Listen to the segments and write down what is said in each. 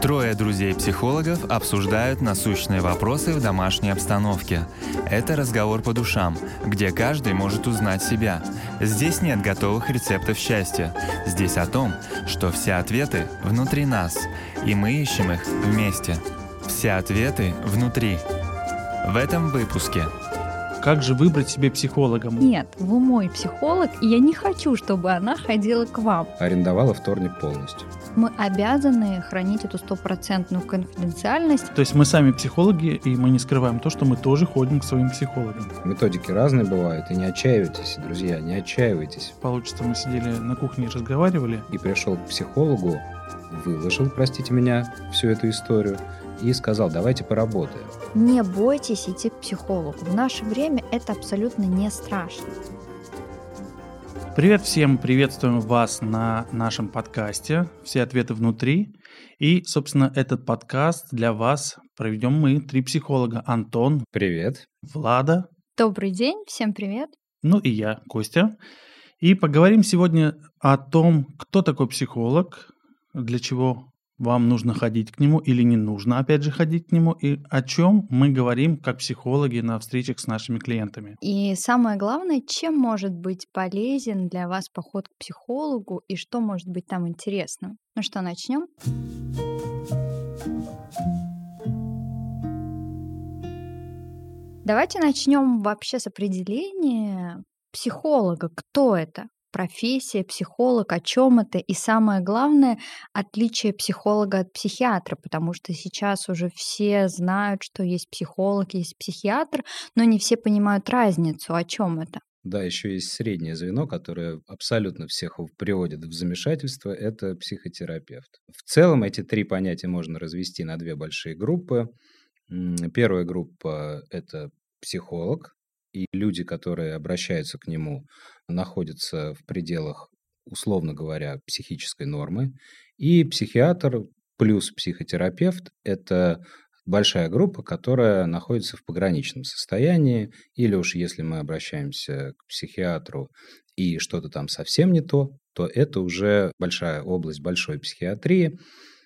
Трое друзей-психологов обсуждают насущные вопросы в домашней обстановке. Это разговор по душам, где каждый может узнать себя. Здесь нет готовых рецептов счастья. Здесь о том, что все ответы внутри нас, и мы ищем их вместе. Все ответы внутри. В этом выпуске как же выбрать себе психолога? Нет, вы мой психолог, и я не хочу, чтобы она ходила к вам. Арендовала вторник полностью мы обязаны хранить эту стопроцентную конфиденциальность. То есть мы сами психологи, и мы не скрываем то, что мы тоже ходим к своим психологам. Методики разные бывают, и не отчаивайтесь, друзья, не отчаивайтесь. Получится, мы сидели на кухне и разговаривали. И пришел к психологу, выложил, простите меня, всю эту историю, и сказал, давайте поработаем. Не бойтесь идти к психологу. В наше время это абсолютно не страшно. Привет всем, приветствуем вас на нашем подкасте «Все ответы внутри». И, собственно, этот подкаст для вас проведем мы, три психолога. Антон. Привет. Влада. Добрый день, всем привет. Ну и я, Костя. И поговорим сегодня о том, кто такой психолог, для чего вам нужно ходить к нему или не нужно, опять же, ходить к нему, и о чем мы говорим как психологи на встречах с нашими клиентами. И самое главное, чем может быть полезен для вас поход к психологу и что может быть там интересным. Ну что, начнем? Давайте начнем вообще с определения психолога. Кто это? Профессия, психолог, о чем это, и самое главное, отличие психолога от психиатра, потому что сейчас уже все знают, что есть психолог, есть психиатр, но не все понимают разницу, о чем это. Да, еще есть среднее звено, которое абсолютно всех приводит в замешательство, это психотерапевт. В целом эти три понятия можно развести на две большие группы. Первая группа – это психолог, и люди, которые обращаются к нему, находятся в пределах, условно говоря, психической нормы. И психиатр плюс психотерапевт – это большая группа, которая находится в пограничном состоянии, или уж если мы обращаемся к психиатру и что-то там совсем не то, то это уже большая область большой психиатрии.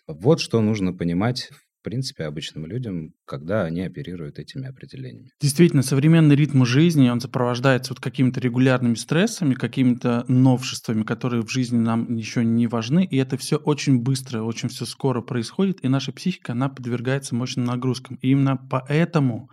Вот что нужно понимать в принципе, обычным людям, когда они оперируют этими определениями. Действительно, современный ритм жизни, он сопровождается вот какими-то регулярными стрессами, какими-то новшествами, которые в жизни нам еще не важны, и это все очень быстро, очень все скоро происходит, и наша психика, она подвергается мощным нагрузкам. И именно поэтому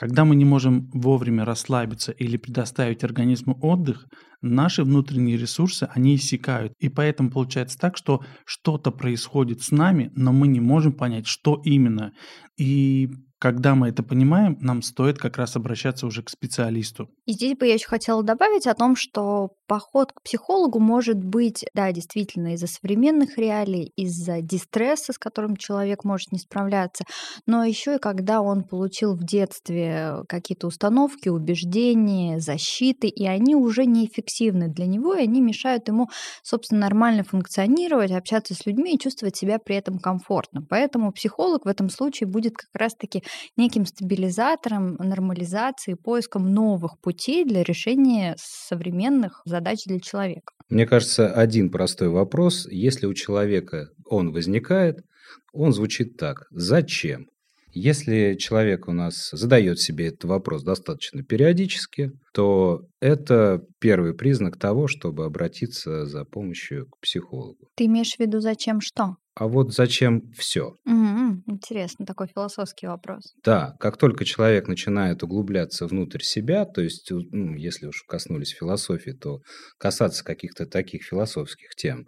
когда мы не можем вовремя расслабиться или предоставить организму отдых, наши внутренние ресурсы, они иссякают. И поэтому получается так, что что-то происходит с нами, но мы не можем понять, что именно. И когда мы это понимаем, нам стоит как раз обращаться уже к специалисту. И здесь бы я еще хотела добавить о том, что поход к психологу может быть, да, действительно, из-за современных реалий, из-за дистресса, с которым человек может не справляться, но еще и когда он получил в детстве какие-то установки, убеждения, защиты, и они уже неэффективны для него, и они мешают ему, собственно, нормально функционировать, общаться с людьми и чувствовать себя при этом комфортно. Поэтому психолог в этом случае будет как раз-таки неким стабилизатором, нормализацией, поиском новых путей для решения современных задач для человека. Мне кажется, один простой вопрос, если у человека он возникает, он звучит так. Зачем? Если человек у нас задает себе этот вопрос достаточно периодически, то это первый признак того, чтобы обратиться за помощью к психологу. Ты имеешь в виду зачем что? А вот зачем все? Угу, интересно, такой философский вопрос. Да, как только человек начинает углубляться внутрь себя, то есть, ну, если уж коснулись философии, то касаться каких-то таких философских тем,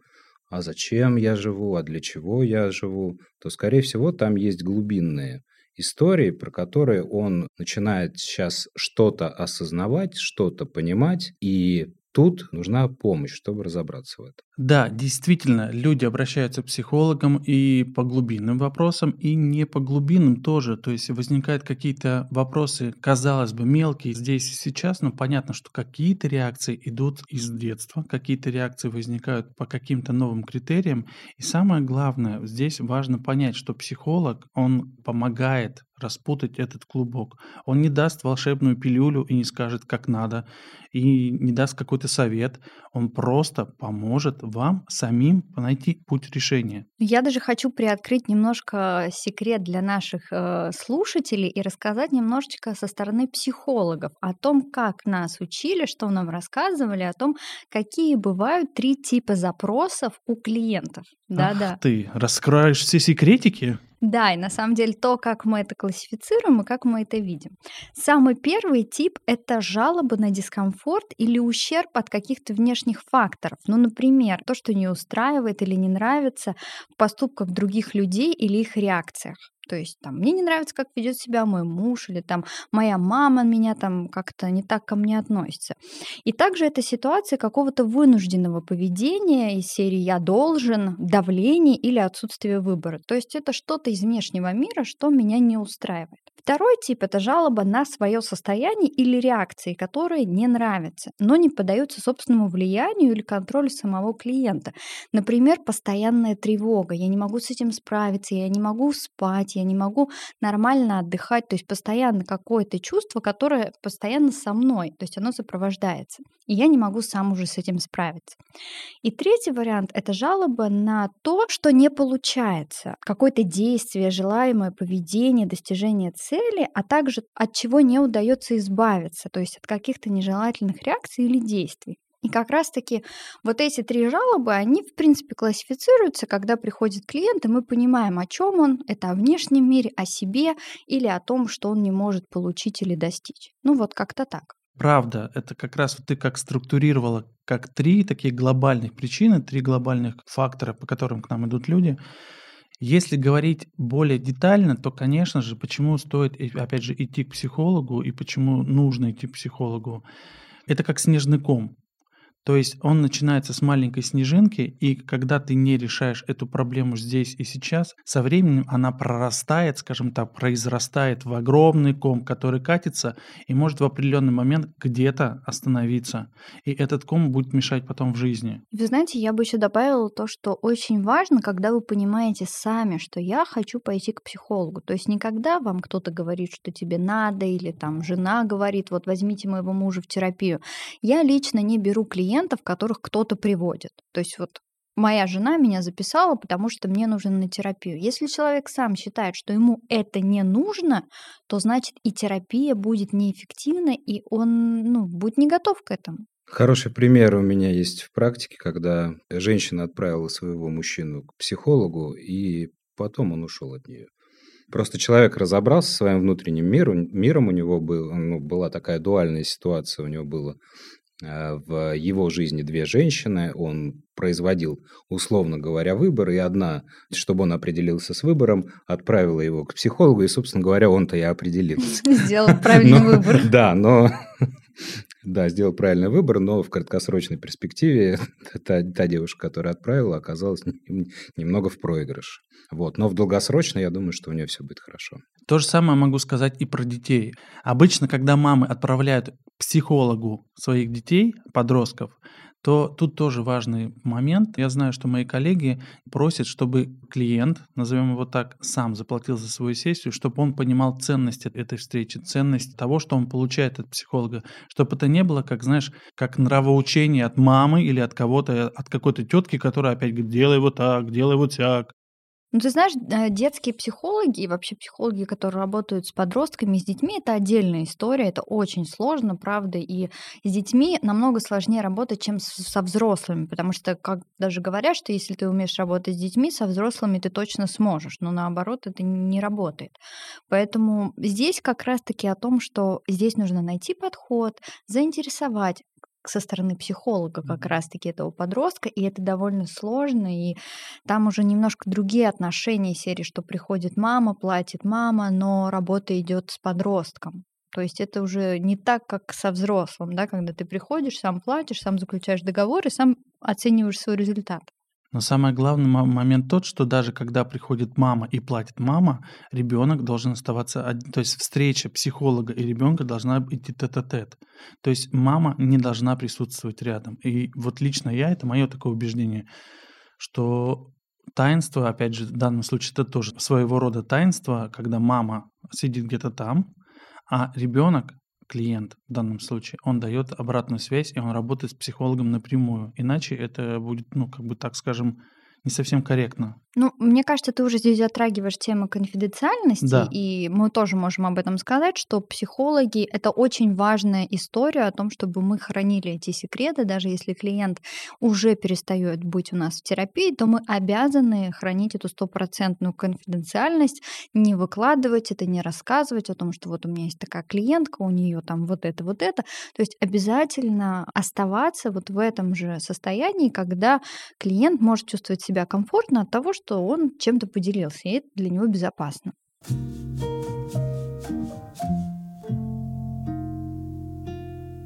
а зачем я живу, а для чего я живу, то, скорее всего, там есть глубинные истории, про которые он начинает сейчас что-то осознавать, что-то понимать, и тут нужна помощь, чтобы разобраться в этом. Да, действительно, люди обращаются к психологам и по глубинным вопросам, и не по глубинным тоже. То есть возникают какие-то вопросы, казалось бы, мелкие здесь и сейчас, но понятно, что какие-то реакции идут из детства, какие-то реакции возникают по каким-то новым критериям. И самое главное, здесь важно понять, что психолог, он помогает распутать этот клубок. Он не даст волшебную пилюлю и не скажет, как надо, и не даст какой-то совет. Он просто поможет вам самим найти путь решения. Я даже хочу приоткрыть немножко секрет для наших э, слушателей и рассказать немножечко со стороны психологов о том, как нас учили, что нам рассказывали, о том, какие бывают три типа запросов у клиентов. Да-да. Ты раскроешь все секретики? Да, и на самом деле то, как мы это классифицируем и как мы это видим. Самый первый тип – это жалобы на дискомфорт или ущерб от каких-то внешних факторов. Ну, например, то, что не устраивает или не нравится в поступках других людей или их реакциях. То есть там мне не нравится, как ведет себя мой муж, или там моя мама меня там как-то не так ко мне относится. И также это ситуация какого-то вынужденного поведения из серии «я должен», давление или отсутствие выбора. То есть это что-то из внешнего мира, что меня не устраивает. Второй тип – это жалоба на свое состояние или реакции, которые не нравятся, но не поддаются собственному влиянию или контролю самого клиента. Например, постоянная тревога. Я не могу с этим справиться, я не могу спать, я не могу нормально отдыхать. То есть постоянно какое-то чувство, которое постоянно со мной, то есть оно сопровождается. И я не могу сам уже с этим справиться. И третий вариант – это жалоба на то, что не получается. Какое-то действие, желаемое поведение, достижение цели, а также от чего не удается избавиться, то есть от каких-то нежелательных реакций или действий. И как раз-таки вот эти три жалобы, они, в принципе, классифицируются, когда приходит клиент, и мы понимаем, о чем он, это о внешнем мире, о себе или о том, что он не может получить или достичь. Ну вот как-то так. Правда, это как раз ты как структурировала как три такие глобальных причины, три глобальных фактора, по которым к нам идут люди. Если говорить более детально, то, конечно же, почему стоит, опять же, идти к психологу и почему нужно идти к психологу, это как снежный ком. То есть он начинается с маленькой снежинки, и когда ты не решаешь эту проблему здесь и сейчас, со временем она прорастает, скажем так, произрастает в огромный ком, который катится и может в определенный момент где-то остановиться. И этот ком будет мешать потом в жизни. Вы знаете, я бы еще добавила то, что очень важно, когда вы понимаете сами, что я хочу пойти к психологу. То есть никогда вам кто-то говорит, что тебе надо, или там жена говорит, вот возьмите моего мужа в терапию. Я лично не беру клиентов клиентов, которых кто-то приводит. То есть вот моя жена меня записала, потому что мне нужен на терапию. Если человек сам считает, что ему это не нужно, то значит и терапия будет неэффективна, и он ну, будет не готов к этому. Хороший пример у меня есть в практике, когда женщина отправила своего мужчину к психологу, и потом он ушел от нее. Просто человек разобрался со своим внутренним миром, миром у него был, ну, была такая дуальная ситуация, у него было в его жизни две женщины, он производил, условно говоря, выбор, и одна, чтобы он определился с выбором, отправила его к психологу, и, собственно говоря, он-то и определился. Сделал правильный выбор. Да, но да, сделал правильный выбор, но в краткосрочной перспективе та, та девушка, которая отправила, оказалась немного в проигрыше. Вот. Но в долгосрочной, я думаю, что у нее все будет хорошо. То же самое могу сказать и про детей. Обычно, когда мамы отправляют психологу своих детей, подростков, то тут тоже важный момент. Я знаю, что мои коллеги просят, чтобы клиент, назовем его так, сам заплатил за свою сессию, чтобы он понимал ценность этой встречи, ценность того, что он получает от психолога, чтобы это не было, как, знаешь, как нравоучение от мамы или от кого-то, от какой-то тетки, которая опять говорит, делай вот так, делай вот так. Ну, ты знаешь, э, детские психологи и вообще психологи, которые работают с подростками, с детьми, это отдельная история, это очень сложно, правда, и с детьми намного сложнее работать, чем со взрослыми, потому что, как даже говорят, что если ты умеешь работать с детьми, со взрослыми ты точно сможешь, но наоборот это не работает. Поэтому здесь как раз-таки о том, что здесь нужно найти подход, заинтересовать, со стороны психолога как раз-таки этого подростка, и это довольно сложно, и там уже немножко другие отношения серии, что приходит мама, платит мама, но работа идет с подростком. То есть это уже не так, как со взрослым, да, когда ты приходишь, сам платишь, сам заключаешь договор и сам оцениваешь свой результат. Но самый главный момент тот, что даже когда приходит мама и платит мама, ребенок должен оставаться, то есть встреча психолога и ребенка должна идти тет-а-тет. То есть мама не должна присутствовать рядом. И вот лично я, это мое такое убеждение, что таинство, опять же, в данном случае это тоже своего рода таинство, когда мама сидит где-то там, а ребенок клиент в данном случае, он дает обратную связь, и он работает с психологом напрямую. Иначе это будет, ну, как бы так скажем, не совсем корректно. Ну, мне кажется, ты уже здесь затрагиваешь тему конфиденциальности, Да. и мы тоже можем об этом сказать, что психологи это очень важная история о том, чтобы мы хранили эти секреты, даже если клиент уже перестает быть у нас в терапии, то мы обязаны хранить эту стопроцентную конфиденциальность, не выкладывать это, не рассказывать о том, что вот у меня есть такая клиентка, у нее там вот это, вот это. То есть обязательно оставаться вот в этом же состоянии, когда клиент может чувствовать себя комфортно от того, что он чем-то поделился, и это для него безопасно.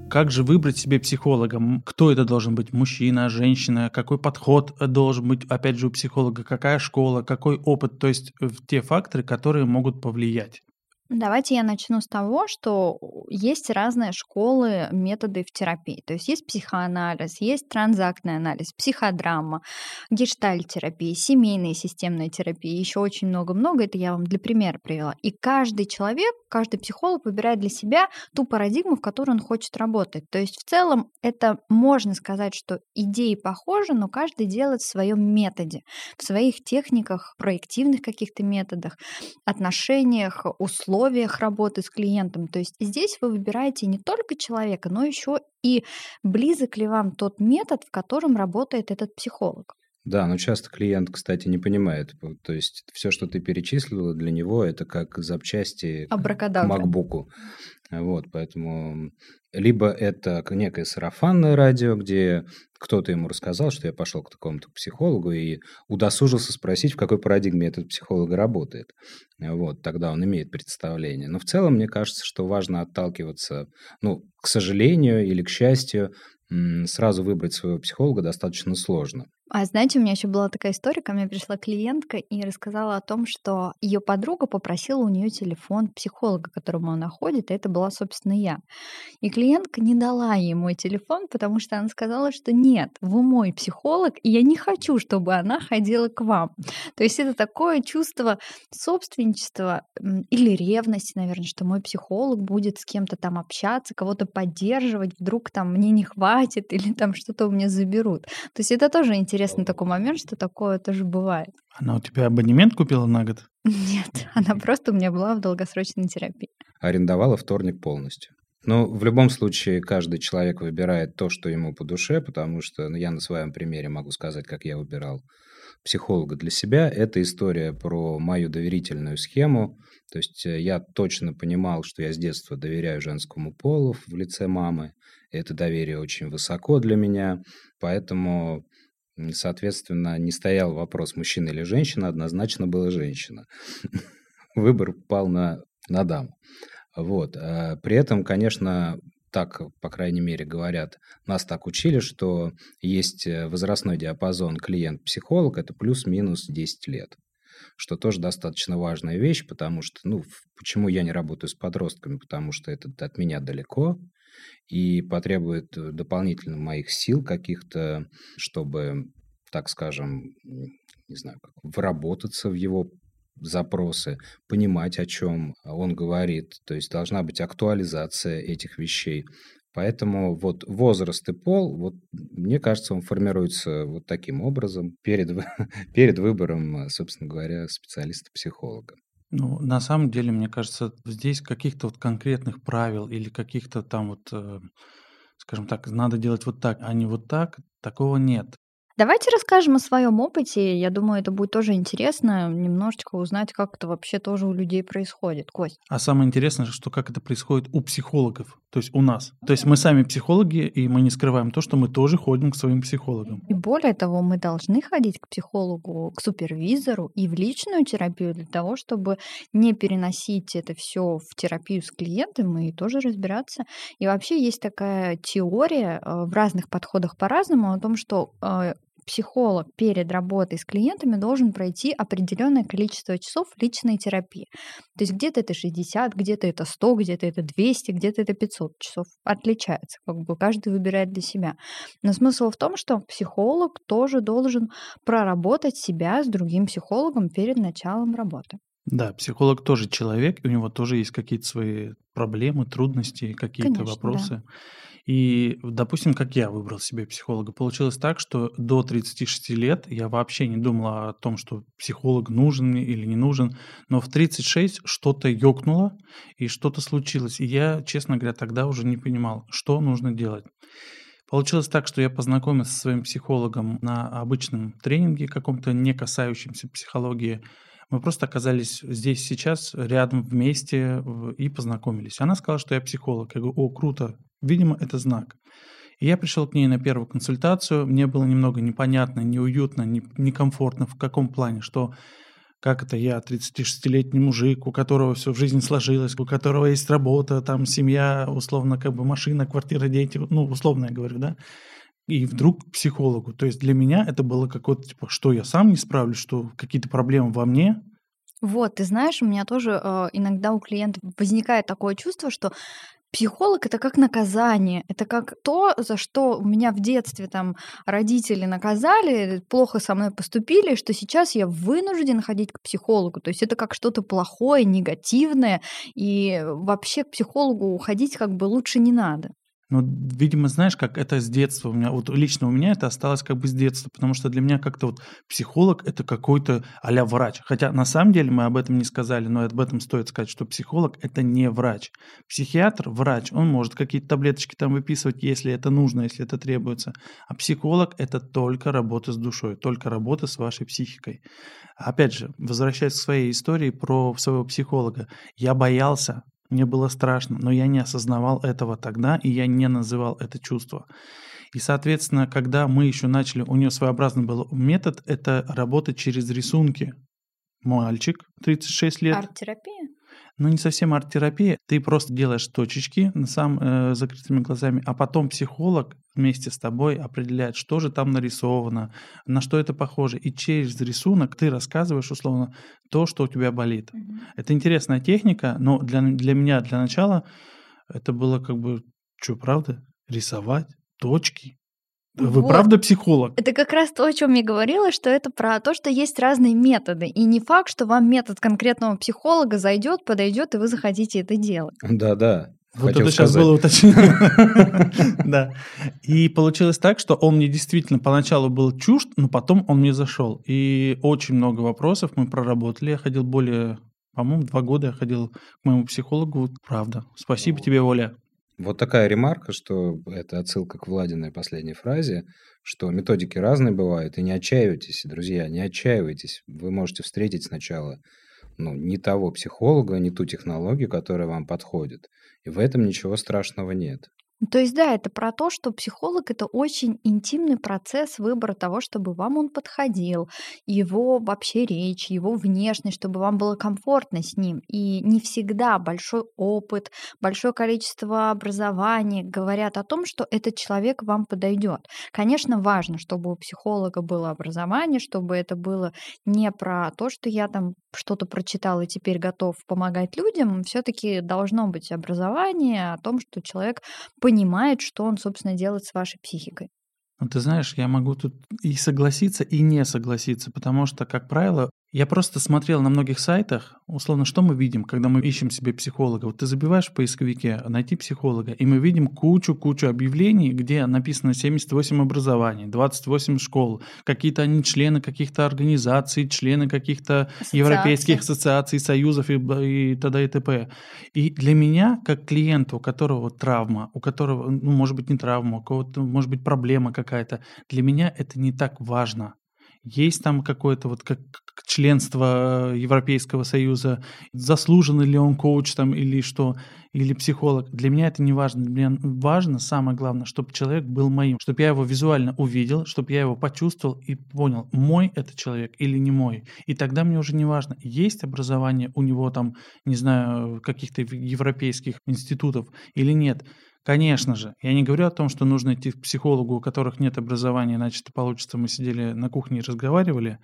Как же выбрать себе психолога? Кто это должен быть? Мужчина, женщина? Какой подход э, должен быть, опять же, у психолога? Какая школа? Какой опыт? То есть э, те факторы, которые могут повлиять. Давайте я начну с того, что есть разные школы, методы в терапии. То есть есть психоанализ, есть транзактный анализ, психодрама, гештальт-терапия, семейная системная терапия, еще очень много-много. Это я вам для примера привела. И каждый человек, каждый психолог выбирает для себя ту парадигму, в которой он хочет работать. То есть в целом это можно сказать, что идеи похожи, но каждый делает в своем методе, в своих техниках, проективных каких-то методах, отношениях, условиях работы с клиентом. То есть здесь вы выбираете не только человека, но еще и близок ли вам тот метод, в котором работает этот психолог. Да, но часто клиент, кстати, не понимает. То есть все, что ты перечислила, для него это как запчасти к макбуку. Вот, поэтому либо это некое сарафанное радио, где кто-то ему рассказал, что я пошел к такому-то психологу и удосужился спросить, в какой парадигме этот психолог работает. Вот, тогда он имеет представление. Но в целом, мне кажется, что важно отталкиваться, ну, к сожалению или к счастью, сразу выбрать своего психолога достаточно сложно. А знаете, у меня еще была такая история, ко мне пришла клиентка и рассказала о том, что ее подруга попросила у нее телефон психолога, которому она ходит, и это была, собственно, я. И клиентка не дала ей мой телефон, потому что она сказала, что нет, вы мой психолог, и я не хочу, чтобы она ходила к вам. То есть это такое чувство собственничества или ревности, наверное, что мой психолог будет с кем-то там общаться, кого-то поддерживать, вдруг там мне не хватит или там что-то у меня заберут. То есть это тоже интересный такой момент, что такое тоже бывает. Она у тебя абонемент купила на год? Нет, она просто у меня была в долгосрочной терапии. арендовала вторник полностью. Но в любом случае каждый человек выбирает то, что ему по душе, потому что ну, я на своем примере могу сказать, как я выбирал психолога для себя. Это история про мою доверительную схему. То есть э, я точно понимал, что я с детства доверяю женскому полу в лице мамы. Это доверие очень высоко для меня, поэтому, соответственно, не стоял вопрос, мужчина или женщина, однозначно была женщина. Выбор пал на, на даму. Вот. а При этом, конечно, так, по крайней мере, говорят, нас так учили, что есть э, возрастной диапазон клиент-психолог, это плюс-минус 10 лет. Что тоже достаточно важная вещь, потому что, ну, почему я не работаю с подростками? Потому что это от меня далеко и потребует э, дополнительно моих сил каких-то, чтобы, так скажем, не знаю, как вработаться в его запросы, понимать, о чем он говорит. То есть должна быть актуализация этих вещей. Поэтому вот возраст и пол, вот мне кажется, он формируется вот таким образом перед, перед выбором, собственно говоря, специалиста-психолога. Ну, на самом деле, мне кажется, здесь каких-то вот конкретных правил или каких-то там вот, э, скажем так, надо делать вот так, а не вот так, такого нет. Давайте расскажем о своем опыте. Я думаю, это будет тоже интересно немножечко узнать, как это вообще тоже у людей происходит. Кость. А самое интересное, что как это происходит у психологов, то есть у нас. То есть мы сами психологи, и мы не скрываем то, что мы тоже ходим к своим психологам. И более того, мы должны ходить к психологу, к супервизору и в личную терапию для того, чтобы не переносить это все в терапию с клиентом и тоже разбираться. И вообще есть такая теория э, в разных подходах по-разному о том, что э, психолог перед работой с клиентами должен пройти определенное количество часов личной терапии. То есть где-то это 60, где-то это 100, где-то это 200, где-то это 500 часов. Отличается, как бы каждый выбирает для себя. Но смысл в том, что психолог тоже должен проработать себя с другим психологом перед началом работы. Да, психолог тоже человек, и у него тоже есть какие-то свои проблемы, трудности, какие-то Конечно, да. вопросы. И, допустим, как я выбрал себе психолога, получилось так, что до 36 лет я вообще не думал о том, что психолог нужен мне или не нужен, но в 36 что-то ёкнуло и что-то случилось. И я, честно говоря, тогда уже не понимал, что нужно делать. Получилось так, что я познакомился со своим психологом на обычном тренинге, каком-то не касающемся психологии. Мы просто оказались здесь сейчас, рядом, вместе и познакомились. Она сказала, что я психолог. Я говорю, о, круто, видимо, это знак. И я пришел к ней на первую консультацию. Мне было немного непонятно, неуютно, некомфортно. В каком плане? Что как это я, 36-летний мужик, у которого все в жизни сложилось, у которого есть работа, там семья, условно, как бы машина, квартира, дети, ну, условно я говорю, да, и вдруг к психологу. То есть для меня это было какое-то, типа, что я сам не справлюсь, что какие-то проблемы во мне. Вот, ты знаешь, у меня тоже э, иногда у клиентов возникает такое чувство, что Психолог это как наказание, это как то, за что меня в детстве там родители наказали, плохо со мной поступили, что сейчас я вынужден ходить к психологу. То есть это как что-то плохое, негативное, и вообще к психологу уходить как бы лучше не надо. Ну, видимо, знаешь, как это с детства у меня, вот лично у меня это осталось как бы с детства, потому что для меня как-то вот психолог это какой-то а врач. Хотя на самом деле мы об этом не сказали, но об этом стоит сказать, что психолог это не врач. Психиатр, врач, он может какие-то таблеточки там выписывать, если это нужно, если это требуется. А психолог это только работа с душой, только работа с вашей психикой. Опять же, возвращаясь к своей истории про своего психолога, я боялся мне было страшно, но я не осознавал этого тогда, и я не называл это чувство. И, соответственно, когда мы еще начали, у нее своеобразный был метод, это работать через рисунки. Мальчик, 36 лет. Арт-терапия? Ну не совсем арт-терапия, ты просто делаешь точечки сам э, закрытыми глазами, а потом психолог вместе с тобой определяет, что же там нарисовано, на что это похоже, и через рисунок ты рассказываешь условно то, что у тебя болит. Mm-hmm. Это интересная техника, но для, для меня для начала это было как бы, что, правда, рисовать точки, вы вот. правда психолог? Это как раз то, о чем я говорила, что это про то, что есть разные методы. И не факт, что вам метод конкретного психолога зайдет, подойдет, и вы захотите это делать. Да-да. Вот это сказать. сейчас было уточнено. Да. И получилось так, что он мне действительно поначалу был чужд, но потом он мне зашел. И очень много вопросов мы проработали. Я ходил более, по-моему, два года я ходил к моему психологу. Правда. Спасибо тебе, Оля. Вот такая ремарка, что это отсылка к Владиной последней фразе, что методики разные бывают, и не отчаивайтесь, друзья, не отчаивайтесь. Вы можете встретить сначала ну, не того психолога, не ту технологию, которая вам подходит. И в этом ничего страшного нет. То есть, да, это про то, что психолог это очень интимный процесс выбора того, чтобы вам он подходил, его вообще речь, его внешность, чтобы вам было комфортно с ним. И не всегда большой опыт, большое количество образования говорят о том, что этот человек вам подойдет. Конечно, важно, чтобы у психолога было образование, чтобы это было не про то, что я там что-то прочитал и теперь готов помогать людям. Все-таки должно быть образование о том, что человек понимает, что он, собственно, делает с вашей психикой. Ну, ты знаешь, я могу тут и согласиться, и не согласиться, потому что, как правило, я просто смотрел на многих сайтах, условно, что мы видим, когда мы ищем себе психолога. Вот ты забиваешь в поисковике «найти психолога», и мы видим кучу-кучу объявлений, где написано 78 образований, 28 школ, какие-то они члены каких-то организаций, члены каких-то европейских ассоциаций, союзов и, и т.д. и т.п. И для меня, как клиента, у которого травма, у которого, ну, может быть, не травма, у кого-то, может быть, проблема какая-то, для меня это не так важно есть там какое-то вот как членство Европейского Союза, заслужен ли он коуч там или что, или психолог. Для меня это не важно. Для меня важно, самое главное, чтобы человек был моим, чтобы я его визуально увидел, чтобы я его почувствовал и понял, мой это человек или не мой. И тогда мне уже не важно, есть образование у него там, не знаю, каких-то европейских институтов или нет. Конечно же. Я не говорю о том, что нужно идти к психологу, у которых нет образования, иначе это получится, мы сидели на кухне и разговаривали.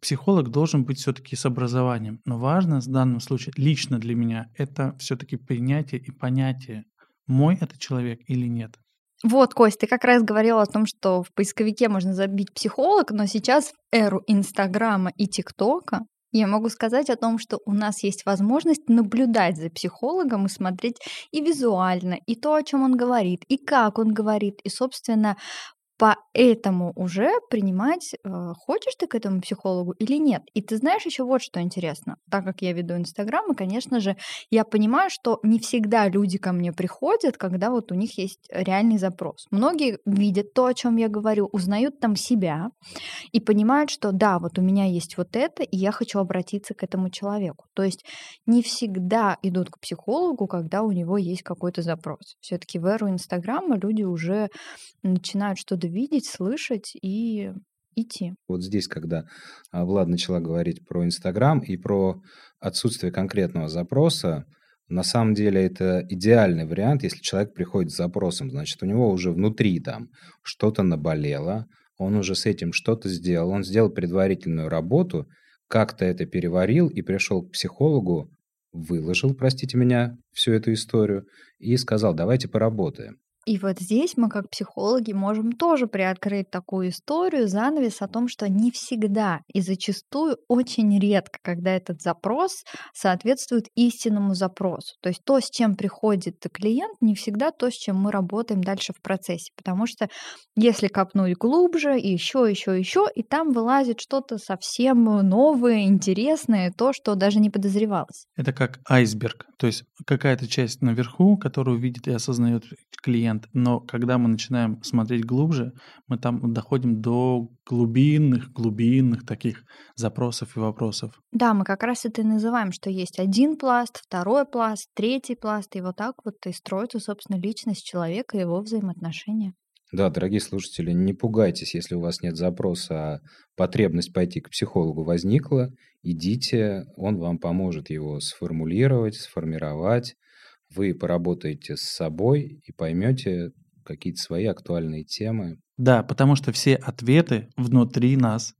Психолог должен быть все-таки с образованием. Но важно в данном случае, лично для меня, это все-таки принятие и понятие, мой это человек или нет. Вот, Кость, ты как раз говорила о том, что в поисковике можно забить психолог, но сейчас в эру Инстаграма и ТикТока Я могу сказать о том, что у нас есть возможность наблюдать за психологом и смотреть и визуально, и то, о чем он говорит, и как он говорит, и, собственно, Поэтому уже принимать, э, хочешь ты к этому психологу или нет. И ты знаешь еще вот что интересно. Так как я веду Инстаграм, и, конечно же, я понимаю, что не всегда люди ко мне приходят, когда вот у них есть реальный запрос. Многие видят то, о чем я говорю, узнают там себя и понимают, что да, вот у меня есть вот это, и я хочу обратиться к этому человеку. То есть не всегда идут к психологу, когда у него есть какой-то запрос. Все-таки в эру Инстаграма люди уже начинают что-то видеть, слышать и идти. Вот здесь, когда а, Влад начала говорить про Инстаграм и про отсутствие конкретного запроса, на самом деле это идеальный вариант, если человек приходит с запросом, значит, у него уже внутри там что-то наболело, он уже с этим что-то сделал, он сделал предварительную работу, как-то это переварил и пришел к психологу, выложил, простите меня, всю эту историю и сказал, давайте поработаем. И вот здесь мы, как психологи, можем тоже приоткрыть такую историю, занавес о том, что не всегда и зачастую очень редко, когда этот запрос соответствует истинному запросу. То есть то, с чем приходит клиент, не всегда то, с чем мы работаем дальше в процессе. Потому что если копнуть глубже, еще, еще, еще, и там вылазит что-то совсем новое, интересное, то, что даже не подозревалось. Это как айсберг. То есть какая-то часть наверху, которую видит и осознает клиент, момент. Но когда мы начинаем смотреть глубже, мы там доходим до глубинных, глубинных таких запросов и вопросов. Да, мы как раз это и называем, что есть один пласт, второй пласт, третий пласт, и вот так вот и строится, собственно, личность человека и его взаимоотношения. Да, дорогие слушатели, не пугайтесь, если у вас нет запроса, а потребность пойти к психологу возникла, идите, он вам поможет его сформулировать, сформировать, вы поработаете с собой и поймете какие-то свои актуальные темы. Да, потому что все ответы внутри нас.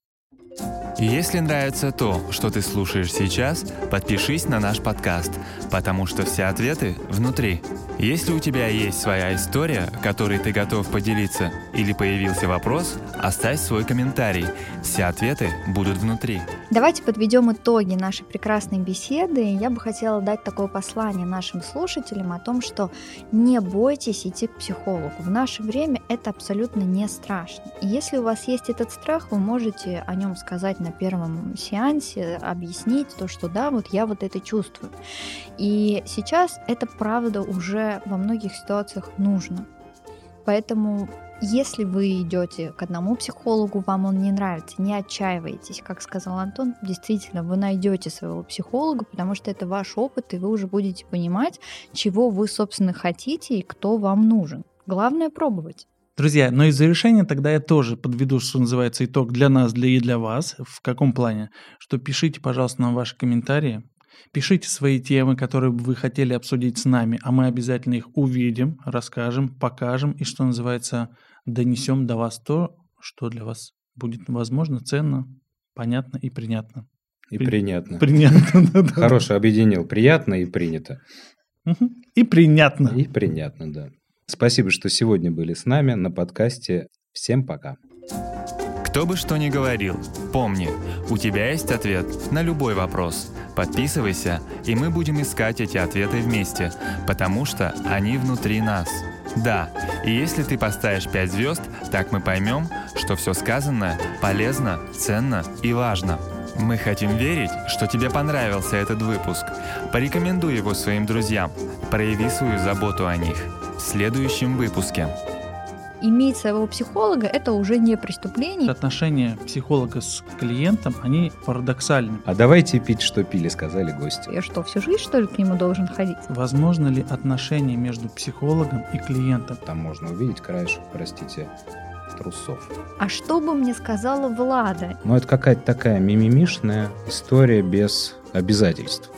Если нравится то, что ты слушаешь сейчас, подпишись на наш подкаст, потому что все ответы внутри. Если у тебя есть своя история, которой ты готов поделиться, или появился вопрос, оставь свой комментарий. Все ответы будут внутри. Давайте подведем итоги нашей прекрасной беседы. Я бы хотела дать такое послание нашим слушателям о том, что не бойтесь идти к психологу. В наше время это абсолютно не страшно. И если у вас есть этот страх, вы можете о нем сказать на первом сеансе, объяснить то, что да, вот я вот это чувствую. И сейчас это правда уже во многих ситуациях нужно. Поэтому если вы идете к одному психологу, вам он не нравится, не отчаивайтесь. Как сказал Антон, действительно, вы найдете своего психолога, потому что это ваш опыт, и вы уже будете понимать, чего вы, собственно, хотите и кто вам нужен. Главное пробовать. Друзья, но из завершения тогда я тоже подведу, что называется, итог для нас, для и для вас. В каком плане? Что пишите, пожалуйста, нам ваши комментарии, Пишите свои темы, которые бы вы хотели обсудить с нами, а мы обязательно их увидим, расскажем, покажем и, что называется, донесем до вас то, что для вас будет, возможно, ценно, понятно и принятно. И При... принятно. Принятно, да. Хороший объединил. Приятно и принято. И принятно. И принятно, да. Спасибо, что сегодня были с нами на подкасте. Всем пока. Кто бы что ни говорил, помни, у тебя есть ответ на любой вопрос. Подписывайся, и мы будем искать эти ответы вместе, потому что они внутри нас. Да, и если ты поставишь 5 звезд, так мы поймем, что все сказанное полезно, ценно и важно. Мы хотим верить, что тебе понравился этот выпуск. Порекомендуй его своим друзьям. Прояви свою заботу о них. В следующем выпуске иметь своего психолога – это уже не преступление. Отношения психолога с клиентом, они парадоксальны. А давайте пить, что пили, сказали гости. Я что, всю жизнь, что ли, к нему должен ходить? Возможно ли отношения между психологом и клиентом? Там можно увидеть краешек, простите, трусов. А что бы мне сказала Влада? Ну, это какая-то такая мимимишная история без обязательств.